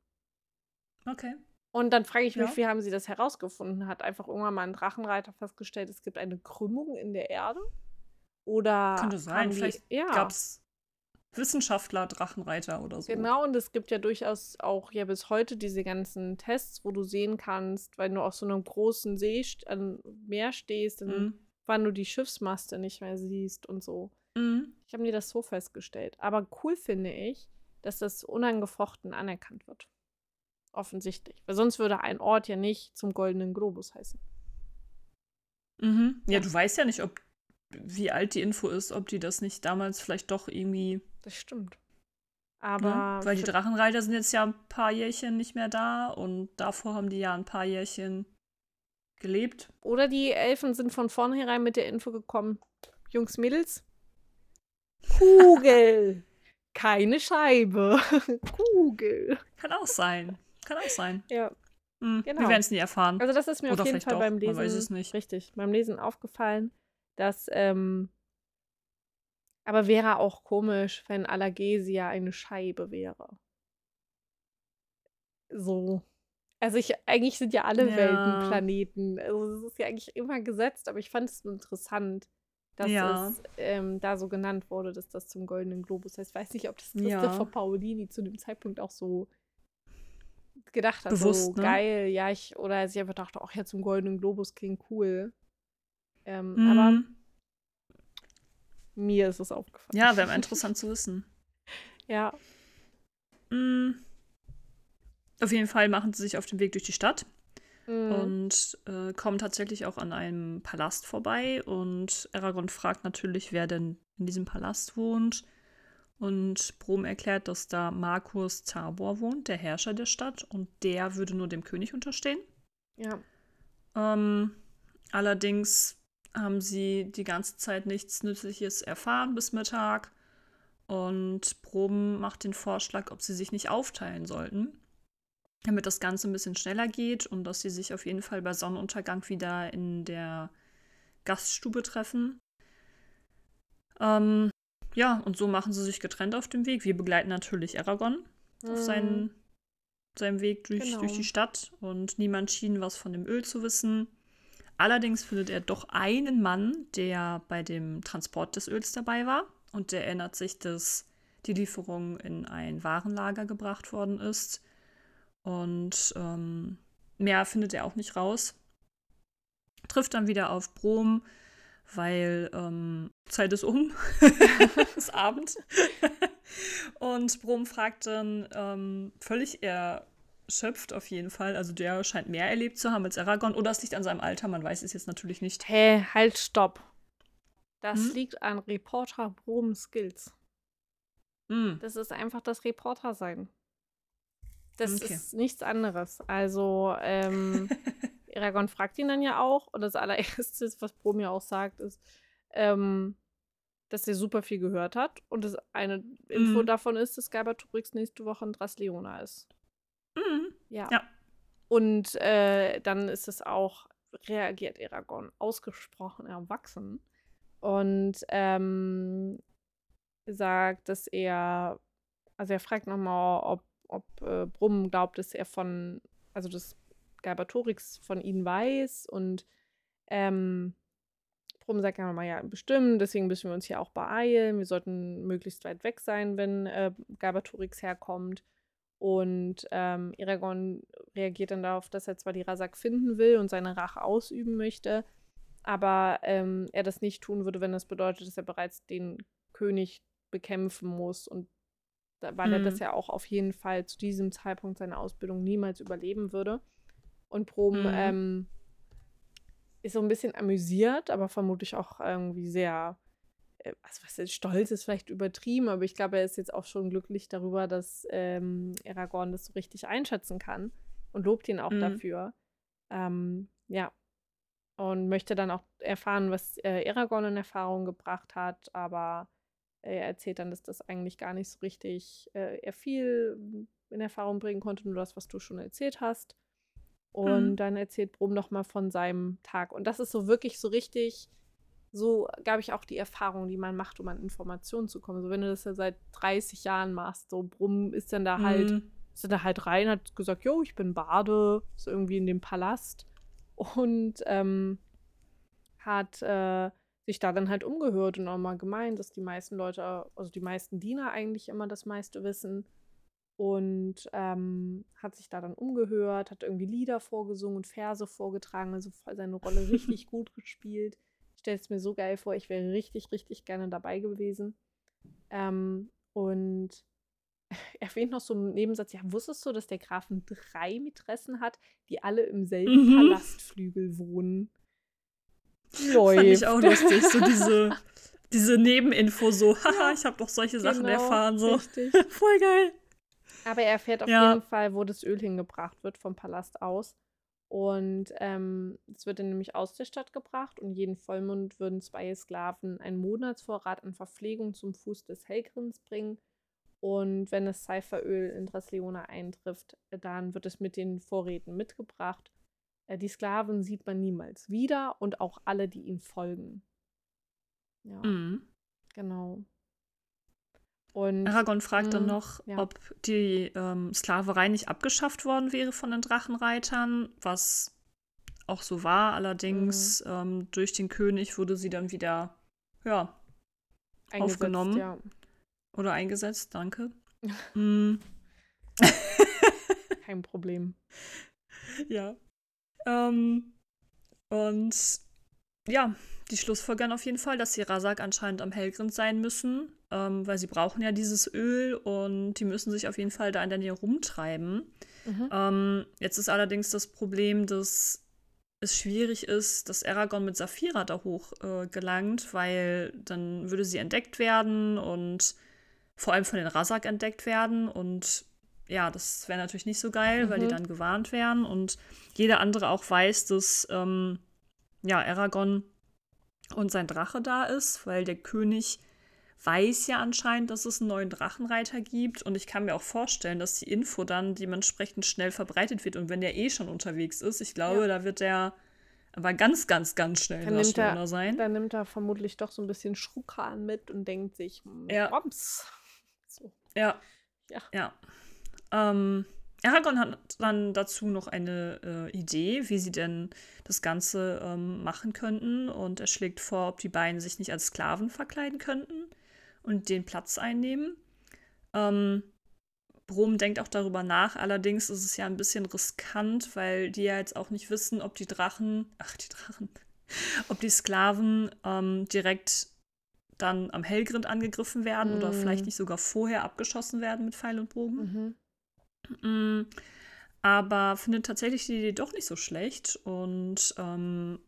Okay. Und dann frage ich mich, Ja. wie haben sie das herausgefunden? Hat einfach irgendwann mal ein Drachenreiter festgestellt, es gibt eine Krümmung in der Erde? Oder Könnte sein. die, Vielleicht ja, gab es Wissenschaftler, Drachenreiter oder so. Genau, und es gibt ja durchaus auch ja bis heute diese ganzen Tests, wo du sehen kannst, wenn du auf so einem großen See an Meer stehst, dann Mhm. wann du die Schiffsmaste nicht mehr siehst und so. Mhm. Ich habe mir das so festgestellt. Aber cool finde ich, dass das unangefochten anerkannt wird. Offensichtlich. Weil sonst würde ein Ort ja nicht zum Goldenen Globus heißen. Mhm. Ja, Ja. du weißt ja nicht, ob wie alt die Info ist, ob die das nicht damals vielleicht doch irgendwie. Das stimmt. Ne? Aber Weil die Drachenreiter sind jetzt ja ein paar Jährchen nicht mehr da und davor haben die ja ein paar Jährchen gelebt. Oder die Elfen sind von vornherein mit der Info gekommen. Jungs, Mädels. Kugel. Keine Scheibe. Kugel. Kann auch sein. Kann auch sein. Ja. Hm, Genau. Wir werden es nie erfahren. Also das ist mir Oder auf jeden Fall doch, beim man Lesen weiß es nicht. richtig, beim Lesen aufgefallen, dass ähm, aber wäre auch komisch, wenn Allergesia eine Scheibe wäre. So. Also ich, eigentlich sind ja alle Ja. Welten Planeten. Also es ist ja eigentlich immer gesetzt, aber ich fand es interessant, dass Ja. es ähm, da so genannt wurde, dass das zum Goldenen Globus heißt. Ich weiß nicht, ob das Ja. Christopher Paolini zu dem Zeitpunkt auch so gedacht hat. so Bewusst, ne? geil, ja, ich, oder sie einfach dachte, ach ja, zum Goldenen Globus klingt cool. Ähm, Aber Mhm. mir ist es aufgefallen. Ja, wäre interessant zu wissen. Ja. Mm. Auf jeden Fall machen sie sich auf den Weg durch die Stadt Mhm. und äh, kommen tatsächlich auch an einem Palast vorbei. Und Aragorn fragt natürlich, wer denn in diesem Palast wohnt. Und Brom erklärt, dass da Markus Tabor wohnt, der Herrscher der Stadt, und der würde nur dem König unterstehen. Ja. Ähm, allerdings haben sie die ganze Zeit nichts Nützliches erfahren bis Mittag. Und Proben macht den Vorschlag, ob sie sich nicht aufteilen sollten, damit das Ganze ein bisschen schneller geht und dass sie sich auf jeden Fall bei Sonnenuntergang wieder in der Gaststube treffen. Ähm, ja, und so machen sie sich getrennt auf dem Weg. Wir begleiten natürlich Aragorn auf Mhm. seinen, seinem Weg durch, Genau. durch die Stadt und niemand schien was von dem Öl zu wissen. Allerdings findet er doch einen Mann, der bei dem Transport des Öls dabei war und der erinnert sich, dass die Lieferung in ein Warenlager gebracht worden ist. Und ähm, mehr findet er auch nicht raus. Trifft dann wieder auf Brom, weil ähm, Zeit ist um. es ist Abend. Und Brom fragt dann ähm, völlig erschöpft auf jeden Fall. Also der scheint mehr erlebt zu haben als Aragorn. Oder es liegt an seinem Alter, man weiß es jetzt natürlich nicht. Hä, halt, stopp. Das Hm? liegt an Reporter Brom Skills. Hm. Das ist einfach das Reporter sein. Das Okay. ist nichts anderes. Also, ähm, Aragorn fragt ihn dann ja auch. Und das allererstes, was Brom ja auch sagt, ist, ähm, dass er super viel gehört hat. Und das eine Info Mhm. davon ist, dass Galbatorix nächste Woche in Drasleona ist. Mhm. Ja. Ja. Und äh, dann ist es auch, reagiert Aragorn ausgesprochen erwachsen und ähm, sagt, dass er, also er fragt nochmal, ob, ob äh, Brumm glaubt, dass er von, also dass Galbatorix von ihnen weiß und ähm, Brumm sagt ja nochmal, ja, bestimmt, deswegen müssen wir uns hier auch beeilen, wir sollten möglichst weit weg sein, wenn äh, Galbatorix herkommt. Und ähm, Eragon reagiert dann darauf, dass er zwar die Rasak finden will und seine Rache ausüben möchte, aber ähm, er das nicht tun würde, wenn das bedeutet, dass er bereits den König bekämpfen muss. Und weil mhm. er das ja auch auf jeden Fall zu diesem Zeitpunkt seiner Ausbildung niemals überleben würde. Und Prom mhm. ähm, ist so ein bisschen amüsiert, aber vermutlich auch irgendwie sehr, äh, also was ist, stolz ist vielleicht übertrieben, aber ich glaube, er ist jetzt auch schon glücklich darüber, dass ähm, Aragorn das so richtig einschätzen kann und lobt ihn auch mhm. dafür. Ähm, ja. Und möchte dann auch erfahren, was äh, Aragorn in Erfahrung gebracht hat, aber er erzählt dann, dass das eigentlich gar nicht so richtig äh, er viel in Erfahrung bringen konnte, nur das, was du schon erzählt hast. Und mhm. dann erzählt Brum noch mal von seinem Tag. Und das ist so wirklich so richtig, so glaube ich auch die Erfahrung, die man macht, um an Informationen zu kommen. So wenn du das ja seit 30 Jahren machst, so Brum ist dann da halt, mhm. halt, ist dann da halt rein, hat gesagt, jo, ich bin Bade, ist irgendwie in dem Palast und ähm, hat äh, sich da dann halt umgehört und auch mal gemeint, dass die meisten Leute, also die meisten Diener eigentlich immer das meiste wissen und ähm, hat sich da dann umgehört, hat irgendwie Lieder vorgesungen und Verse vorgetragen, also seine Rolle richtig gut gespielt. Ich stelle es mir so geil vor, ich wäre richtig, richtig gerne dabei gewesen. Ähm, und erwähnt noch so einen Nebensatz, ja, wusstest du, dass der Grafen drei Mätressen hat, die alle im selben mhm. Palastflügel wohnen? Läuft. Fand ich auch lustig, so diese, diese Nebeninfo, so, haha, ich habe doch solche Sachen genau, erfahren, so. Richtig. Voll geil. Aber er erfährt auf ja. jeden Fall, wo das Öl hingebracht wird vom Palast aus. Und ähm, es wird dann nämlich aus der Stadt gebracht und jeden Vollmond würden zwei Sklaven einen Monatsvorrat an Verpflegung zum Fuß des Helgrins bringen. Und wenn das Cypheröl in Drasleona eintrifft, dann wird es mit den Vorräten mitgebracht. Äh, die Sklaven sieht man niemals wieder und auch alle, die ihm folgen. Ja. Mhm. Genau. Und, Aragorn fragt dann hm, noch, ja. ob die ähm, Sklaverei nicht abgeschafft worden wäre von den Drachenreitern, was auch so war. Allerdings mhm. ähm, durch den König wurde sie dann wieder, ja, aufgenommen. Ja. Oder eingesetzt, danke. mm. Kein Problem. Ja. Ähm, und ja, die schlussfolgern auf jeden Fall, dass die Rasak anscheinend am Helgrind sein müssen ähm, weil sie brauchen ja dieses Öl und die müssen sich auf jeden Fall da in der Nähe rumtreiben. Mhm. Ähm, jetzt ist allerdings das Problem, dass es schwierig ist, dass Aragorn mit Saphira da hoch äh, gelangt, weil dann würde sie entdeckt werden und vor allem von den Rasak entdeckt werden und ja, das wäre natürlich nicht so geil, mhm. weil die mhm. dann gewarnt wären und jeder andere auch weiß, dass ähm, ja, Aragorn und sein Drache da ist, weil der König weiß ja anscheinend, dass es einen neuen Drachenreiter gibt. Und ich kann mir auch vorstellen, dass die Info dann dementsprechend schnell verbreitet wird. Und wenn der eh schon unterwegs ist, ich glaube, ja. da wird der aber ganz, ganz, ganz schnell dann nimmt er, sein. Dann nimmt er vermutlich doch so ein bisschen Schrukan mit und denkt sich, ja. Ops. So. Ja. Ja. ja. Ähm, Aragorn hat dann dazu noch eine äh, Idee, wie sie denn das Ganze ähm, machen könnten. Und er schlägt vor, ob die beiden sich nicht als Sklaven verkleiden könnten und den Platz einnehmen. Ähm, Brom denkt auch darüber nach, allerdings ist es ja ein bisschen riskant, weil die ja jetzt auch nicht wissen, ob die Drachen, ach die Drachen, ob die Sklaven ähm, direkt dann am Hellgrind angegriffen werden mm. oder vielleicht nicht sogar vorher abgeschossen werden mit Pfeil und Bogen. Mhm. Mm, aber findet tatsächlich die Idee doch nicht so schlecht und ähm,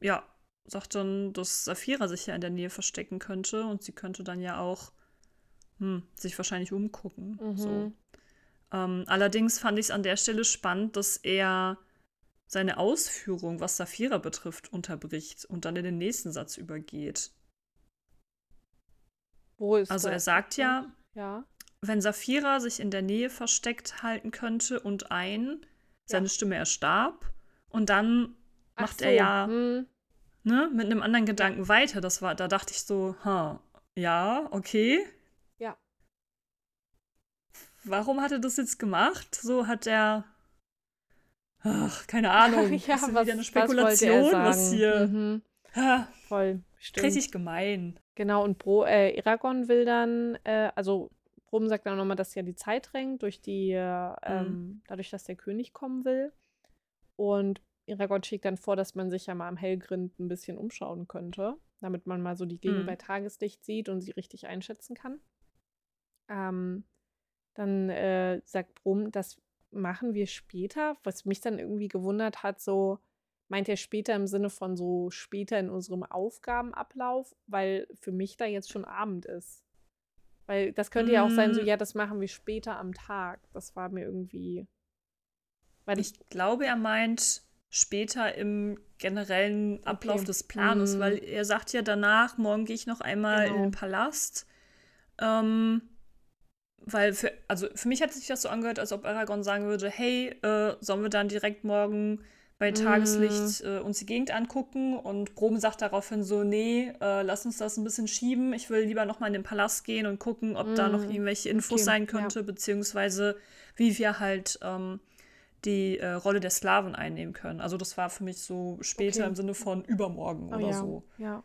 ja, sagt dann, dass Saphira sich ja in der Nähe verstecken könnte und sie könnte dann ja auch hm, sich wahrscheinlich umgucken. Mhm. So. Ähm, allerdings fand ich es an der Stelle spannend, dass er seine Ausführung, was Saphira betrifft, unterbricht und dann in den nächsten Satz übergeht. Wo ist Also er sagt ja, ja, wenn Saphira sich in der Nähe versteckt halten könnte und ein, seine ja. Stimme erstarb und dann Ach macht so. er ja hm ne, mit einem anderen Gedanken ja. weiter. Das war, da dachte ich so, ha, ja, okay. Ja. Warum hat er das jetzt gemacht? So hat er. Ach, keine Ahnung. ja, das ist was, wieder eine Spekulation, was, was hier. Mhm. Ha, Voll. Stimmt. Richtig gemein. Genau, und Bro, äh, Eragon will dann, äh, also Brum sagt dann nochmal, dass ja die Zeit drängt, durch die, äh, ähm, dadurch, dass der König kommen will. Und Aragorn schlägt dann vor, dass man sich ja mal am Hellgrind ein bisschen umschauen könnte, damit man mal so die Gegend Mhm. bei Tageslicht sieht und sie richtig einschätzen kann. Ähm, dann äh, sagt Brum, das machen wir später, was mich dann irgendwie gewundert hat, so meint er später im Sinne von so später in unserem Aufgabenablauf, weil für mich da jetzt schon Abend ist. Weil das könnte ja auch sein, so Mm. ja, das machen wir später am Tag. Das war mir irgendwie. Weil ich. Ich glaube, er meint später im generellen Ablauf Okay. des Planes, Mhm. weil er sagt ja danach, morgen gehe ich noch einmal in Genau. den Palast. Ähm, weil für, also für mich hat sich das so angehört, als ob Aragorn sagen würde, hey, äh, sollen wir dann direkt morgen bei Mhm. Tageslicht äh, uns die Gegend angucken? Und Brom sagt daraufhin so, nee, äh, lass uns das ein bisschen schieben. Ich will lieber noch mal in den Palast gehen und gucken, ob da noch Mhm. irgendwelche Infos Okay, sein ja. könnte, beziehungsweise wie wir halt ähm, die äh, Rolle der Sklaven einnehmen können. Also das war für mich so später Okay. im Sinne von übermorgen Oh oder ja. so. Ja.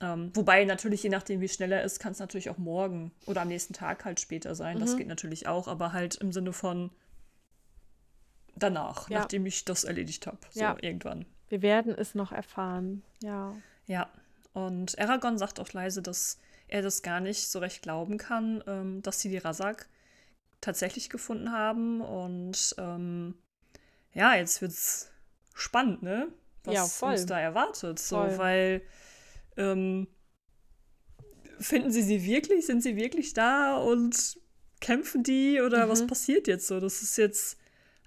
Ähm, wobei natürlich, je nachdem, wie schnell er ist, kann es natürlich auch morgen oder am nächsten Tag halt später sein. Das Mhm. geht natürlich auch, aber halt im Sinne von danach, Ja. nachdem ich das erledigt habe. So Ja. irgendwann. Wir werden es noch erfahren. Ja. Ja. Und Aragorn sagt auch leise, dass er das gar nicht so recht glauben kann, ähm, dass sie die Rasak tatsächlich gefunden haben. Und ähm, ja, jetzt wird's spannend, ne? Was Ja, voll. uns da erwartet. So, Voll. weil ähm, finden sie sie wirklich? Sind sie wirklich da und kämpfen die oder was Mhm. passiert jetzt so? Das ist jetzt.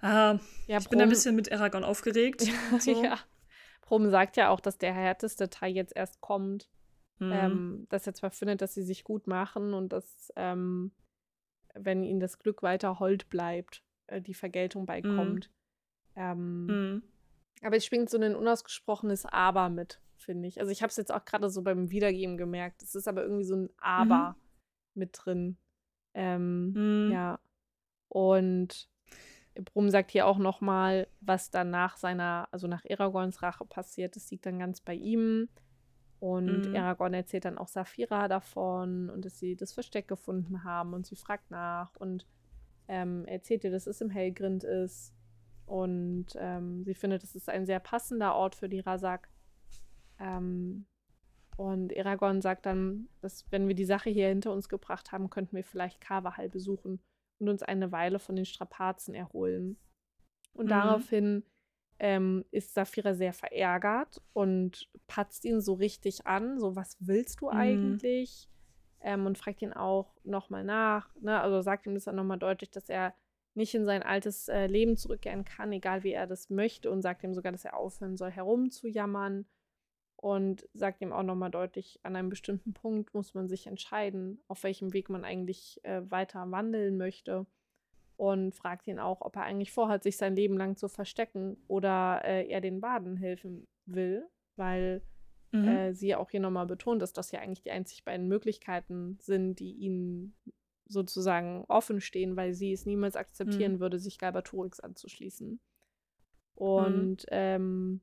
Ah, Ja, ich bin ein Brom- bisschen mit Aragorn aufgeregt. so. ja. Brom sagt ja auch, dass der härteste Teil jetzt erst kommt. Mhm. Ähm, dass er zwar findet, dass sie sich gut machen und dass, ähm, wenn ihnen das Glück weiter hold bleibt, äh, die Vergeltung beikommt. Ähm, Mhm. Aber es schwingt so ein unausgesprochenes Aber mit, finde ich. Also ich habe es jetzt auch gerade so beim Wiedergeben gemerkt. Es ist aber irgendwie so ein Aber mit drin. Ähm, Mhm. Ja. Und Brum sagt hier auch noch mal, was dann nach seiner, also nach Aragorns Rache passiert. Das liegt dann ganz bei ihm. Und Mhm. Aragorn erzählt dann auch Saphira davon und dass sie das Versteck gefunden haben und sie fragt nach und ähm, erzählt ihr, dass es im Hellgrind ist. Und ähm, sie findet, es ist ein sehr passender Ort für die Rasak. Ähm, und Aragorn sagt dann, dass wenn wir die Sache hier hinter uns gebracht haben, könnten wir vielleicht Carvahall besuchen und uns eine Weile von den Strapazen erholen. Und Mhm. daraufhin ähm, ist Saphira sehr verärgert und patzt ihn so richtig an, so was willst du Mhm. eigentlich? Ähm, und fragt ihn auch nochmal nach, ne? also sagt ihm das dann nochmal deutlich, dass er nicht in sein altes äh, Leben zurückkehren kann, egal wie er das möchte und sagt ihm sogar, dass er aufhören soll, herumzujammern und sagt ihm auch nochmal deutlich, an einem bestimmten Punkt muss man sich entscheiden, auf welchem Weg man eigentlich äh, weiter wandeln möchte. Und fragt ihn auch, ob er eigentlich vorhat, sich sein Leben lang zu verstecken oder äh, er den Baden helfen will, weil Mhm. äh, sie ja auch hier nochmal betont, dass das ja eigentlich die einzig beiden Möglichkeiten sind, die ihnen sozusagen offen stehen, weil sie es niemals akzeptieren würde, sich Galbatorix anzuschließen. Und ähm,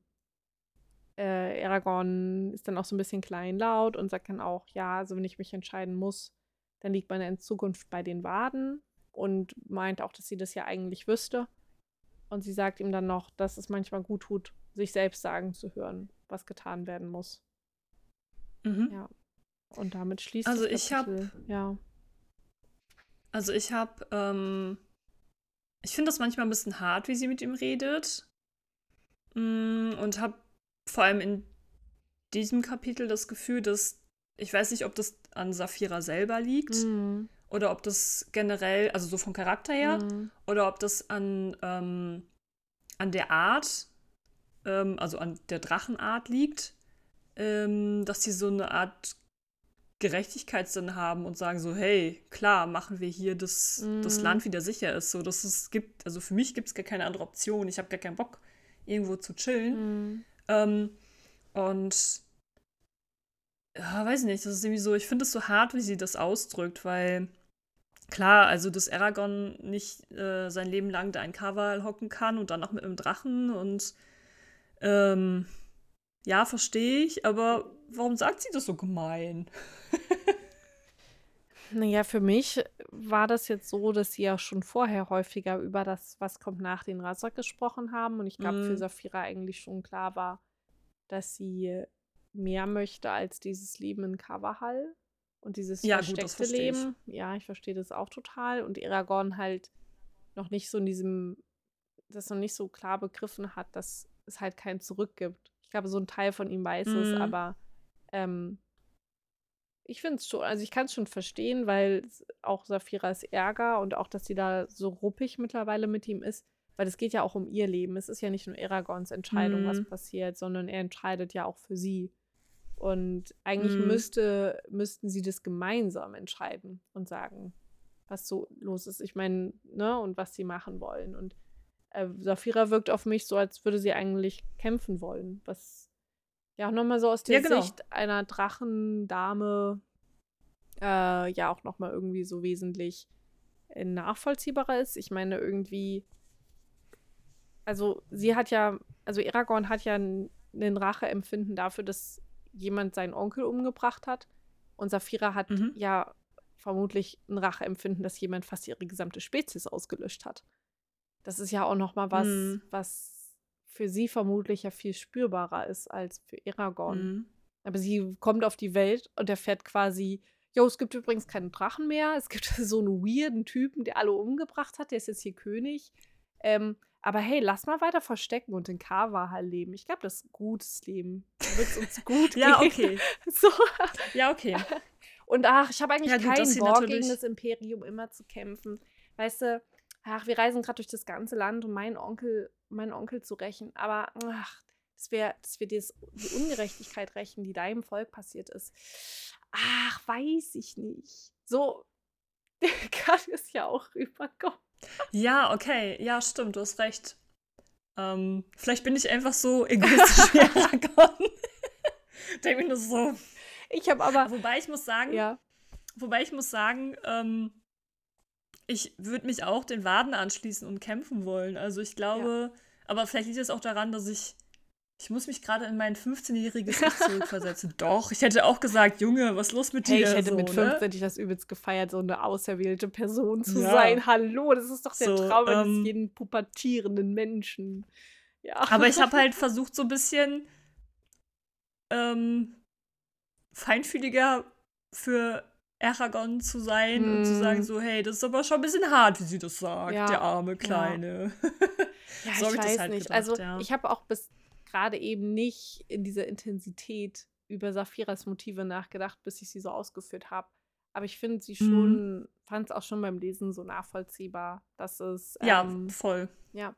äh, Aragorn ist dann auch so ein bisschen kleinlaut und sagt dann auch, ja, also wenn ich mich entscheiden muss, dann liegt meine in Zukunft bei den Waden und meint auch, dass sie das ja eigentlich wüsste. Und sie sagt ihm dann noch, dass es manchmal gut tut, sich selbst sagen zu hören, was getan werden muss. Mhm. Ja. Und damit schließt Also ich hab- Kapitel. Ja. Also ich habe, ähm, ich finde das manchmal ein bisschen hart, wie sie mit ihm redet. Mm, Und habe vor allem in diesem Kapitel das Gefühl, dass, ich weiß nicht, ob das an Saphira selber liegt Mhm. oder ob das generell, also so vom Charakter her, Mhm. oder ob das an, ähm, an der Art, ähm, also an der Drachenart liegt, ähm, dass sie so eine Art Gerechtigkeitssinn haben und sagen so, hey, klar, machen wir hier, dass das Mhm. Land wieder sicher ist. So, dass es gibt, also für mich gibt es gar keine andere Option. Ich habe gar keinen Bock, irgendwo zu chillen. Ähm, und ja, weiß nicht, das ist irgendwie so, ich finde es so hart, wie sie das ausdrückt, weil klar, also dass Aragorn nicht äh, sein Leben lang da in Kaval hocken kann und dann noch mit einem Drachen und ähm, ja, verstehe ich, aber warum sagt sie das so gemein? Naja, für mich war das jetzt so, dass sie ja schon vorher häufiger über das, was kommt nach den Razak gesprochen haben. Und ich glaube, für Mhm. Safira eigentlich schon klar war, dass sie mehr möchte als dieses Leben in Kavahal und dieses Ja, gut, versteckte ich. Leben. Ja, ich verstehe das auch total. Und Aragorn halt noch nicht so in diesem, das noch nicht so klar begriffen hat, dass es halt kein Zurück gibt. Ich glaube, so ein Teil von ihm weiß es, Mhm. aber ähm, ich finde es schon, also ich kann es schon verstehen, weil auch Saphiras Ärger und auch, dass sie da so ruppig mittlerweile mit ihm ist, weil es geht ja auch um ihr Leben. Es ist ja nicht nur Aragorns Entscheidung, was Mhm. passiert, sondern er entscheidet ja auch für sie. Und eigentlich Mhm. müsste, müssten sie das gemeinsam entscheiden und sagen, was so los ist. Ich meine, ne, und was sie machen wollen. Und äh, Saphira wirkt auf mich so, als würde sie eigentlich kämpfen wollen. Was ja auch nochmal so aus der Ja, genau. Sicht einer Drachendame äh, ja auch nochmal irgendwie so wesentlich äh, nachvollziehbarer ist. Ich meine, irgendwie, also sie hat ja, also Aragorn hat ja ein, ein Racheempfinden dafür, dass jemand seinen Onkel umgebracht hat. Und Saphira hat Mhm. ja vermutlich ein Racheempfinden, dass jemand fast ihre gesamte Spezies ausgelöscht hat. Das ist ja auch noch mal was, Mhm. was für sie vermutlich ja viel spürbarer ist als für Aragorn. Mhm. Aber sie kommt auf die Welt und erfährt quasi, jo, es gibt übrigens keinen Drachen mehr. Es gibt so einen weirden Typen, der alle umgebracht hat. Der ist jetzt hier König. Ähm, aber hey, lass mal weiter verstecken und in Kavahal leben. Ich glaube, das ist ein gutes Leben. Da wird es uns gut Ja, gehen. okay. So. Ja, okay. Und ach, ich habe eigentlich Ja, keinen Bock, gegen das Imperium immer zu kämpfen. Weißt du, ach, wir reisen gerade durch das ganze Land, um meinen Onkel, meinen Onkel zu rächen. Aber ach, dass wir, dass wir das, die Ungerechtigkeit rächen, die deinem Volk passiert ist. Ach, weiß ich nicht. So kann es ja auch rüberkommen. Ja, okay. Ja, stimmt, du hast recht. Ähm, vielleicht bin ich einfach so egoistisch wie Aragorn. Denke mir nur so. Ich habe aber, Wobei ich muss sagen, ja, wobei ich muss sagen, ähm, ich würde mich auch den Waden anschließen und kämpfen wollen. Also ich glaube, aber vielleicht liegt es auch daran, dass ich ich muss mich gerade in mein 15-jähriges Ich zurückversetzen. Doch, ich hätte auch gesagt, Junge, was ist los mit hey, dir? ich hätte so, mit ne? 15 ich das übelst gefeiert, so eine auserwählte Person zu Ja. sein. Hallo, das ist doch der So, Traum eines ähm, jeden pubertierenden Menschen. Ja. Aber ich habe halt versucht, so ein bisschen ähm, feinfühliger für Aragorn zu sein und zu Hm. sagen so, hey, das ist aber schon ein bisschen hart, wie sie das sagt, Ja, der arme Kleine. Ja, So hab ich ich weiß halt nicht. gedacht, also ja. ich habe auch bis gerade eben nicht in dieser Intensität über Saphiras Motive nachgedacht, bis ich sie so ausgeführt habe. Aber ich finde sie Mhm. schon, fand es auch schon beim Lesen so nachvollziehbar, dass es Ja, ähm, voll. ja,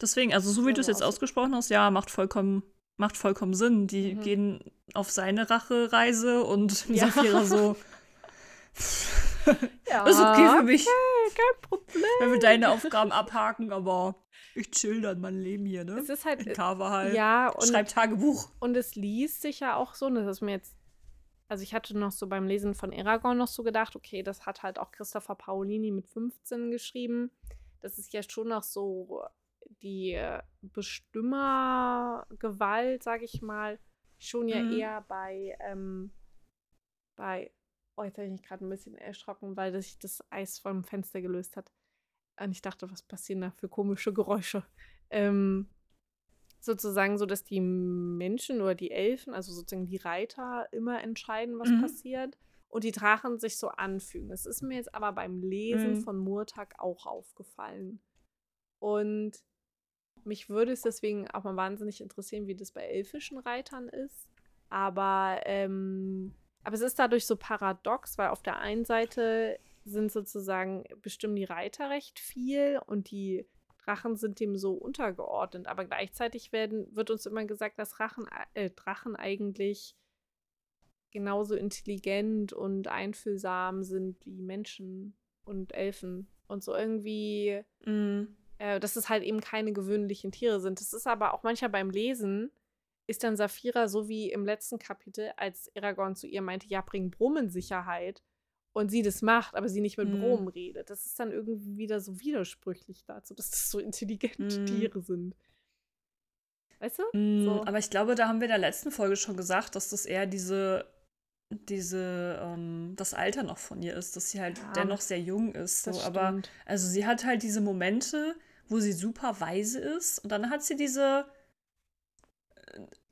Deswegen, also so wie Ja, du es so jetzt aus- ausgesprochen hast, ja, macht vollkommen, macht vollkommen Sinn. Die Mhm. gehen auf seine Rachereise und Ja. Saphira so, ja ist okay für mich, kein Problem. wenn wir deine Aufgaben abhaken, aber ich chill dann mein Leben hier, ne? Es ist halt, In äh, Carvahal. ja, und Schreib Tagebuch. Und es liest sich ja auch so, und das ist mir jetzt, also ich hatte noch so beim Lesen von Aragorn noch so gedacht, okay, das hat halt auch Christopher Paolini mit 15 geschrieben. Das ist ja schon noch so die äh, Bestimmergewalt, sage ich mal, schon ja Mhm. eher bei, ähm, bei, oh, jetzt habe ich mich gerade ein bisschen erschrocken, weil sich das Eis vom Fenster gelöst hat. Und ich dachte, was passieren da für komische Geräusche? Ähm, sozusagen so, dass die Menschen oder die Elfen, also sozusagen die Reiter, immer entscheiden, was Mhm. passiert und die Drachen sich so anfügen. Das ist mir jetzt aber beim Lesen Mhm. von Murtag auch aufgefallen. Und mich würde es deswegen auch mal wahnsinnig interessieren, wie das bei elfischen Reitern ist. Aber, ähm, aber es ist dadurch so paradox, weil auf der einen Seite sind sozusagen, bestimmen die Reiter recht viel und die Drachen sind dem so untergeordnet. Aber gleichzeitig werden, wird uns immer gesagt, dass Rachen, äh, Drachen eigentlich genauso intelligent und einfühlsam sind wie Menschen und Elfen. Und so irgendwie Mhm. Äh, dass es halt eben keine gewöhnlichen Tiere sind. Das ist aber auch manchmal beim Lesen, ist dann Saphira so wie im letzten Kapitel, als Aragorn zu ihr meinte, ja, bring Brumm in Sicherheit. Und sie das macht, aber sie nicht mit Mhm. Brumm redet. Das ist dann irgendwie wieder so widersprüchlich dazu, dass das so intelligente Mhm. Tiere sind. Weißt du? Mm, So. Aber ich glaube, da haben wir in der letzten Folge schon gesagt, dass das eher diese diese, ähm, das Alter noch von ihr ist, dass sie halt Ja, dennoch sehr jung ist. So. Aber also sie hat halt diese Momente, wo sie super weise ist und dann hat sie diese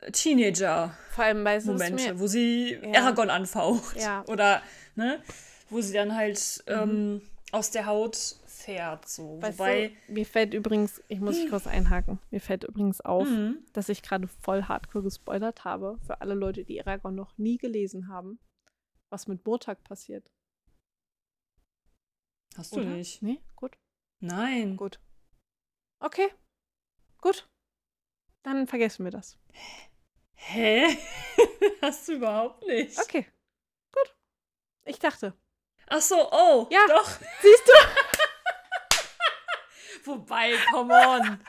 äh, Teenager-Momente, Vor allem, mir, wo sie Ja. Aragorn anfaucht. Ja. Oder, ne, wo sie dann halt Mhm. ähm, aus der Haut fährt. So. weißt Wobei. du, mir fällt übrigens, ich muss dich kurz einhaken, mir fällt übrigens auf, Mhm. dass ich gerade voll hardcore gespoilert habe für alle Leute, die Aragorn noch nie gelesen haben, was mit Murtag passiert. Hast du Oder? nicht? Nee? Gut. Nein. Gut. Okay. Gut. Dann vergessen wir das. Hä? Hast du überhaupt nicht. Okay. Gut. Ich dachte. Ach so, oh. Ja. Doch. Siehst du? Wobei, come on.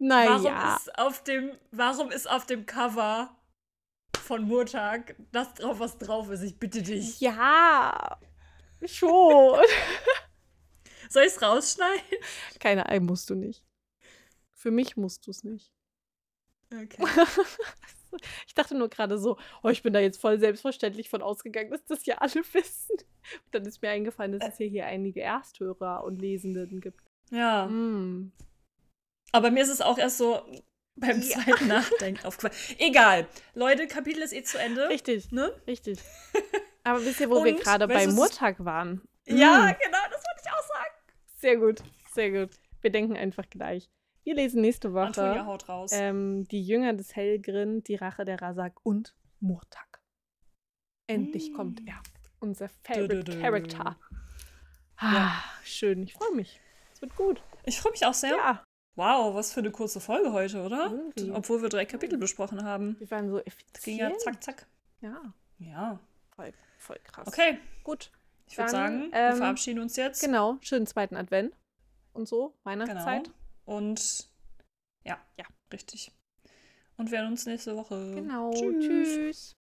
Warum Naja. ist auf dem, warum ist auf dem Cover von Murtag das drauf, was drauf ist? Ich bitte dich. Ja. Schon. Soll ich es rausschneiden? Keine Ahnung, musst du nicht. Für mich musst du es nicht. Okay. Ich dachte nur gerade so, oh, ich bin da jetzt voll selbstverständlich von ausgegangen, dass das ja alle wissen. Und dann ist mir eingefallen, dass es ja hier einige Ersthörer und Lesenden gibt. Ja. Mm. Aber mir ist es auch erst so beim Ja. zweiten Nachdenken aufgefallen. Egal. Leute, Kapitel ist eh zu Ende. Richtig, Ne? richtig. Aber wisst ihr, wo wir Und, gerade weißt bei Murtag waren? Ja, Mm. genau, das wollte ich auch sagen. Sehr gut, sehr gut. Wir denken einfach gleich. Wir lesen nächste Antonia Woche haut raus. ähm, Die Jünger des Helgrin, die Rache der Rasak und Murtag. Endlich Mm. kommt er. Unser Favorite dö. Character. Ah, schön. Ich freue mich. Es wird gut. Ich freue mich auch sehr. Ja. Wow, was für eine kurze Folge heute, oder? Irgendwie. Obwohl wir drei Kapitel besprochen haben. Wir waren so Das ging ja effizient. zack, zack. Ja, Ja. voll, voll krass. Okay, Gut. ich würde sagen, wir ähm, verabschieden uns jetzt. Genau. Schönen zweiten Advent. Und so. Genau. Und ja, Ja. richtig. Und wir hören uns nächste Woche. Genau. Tschüss. Tschüss.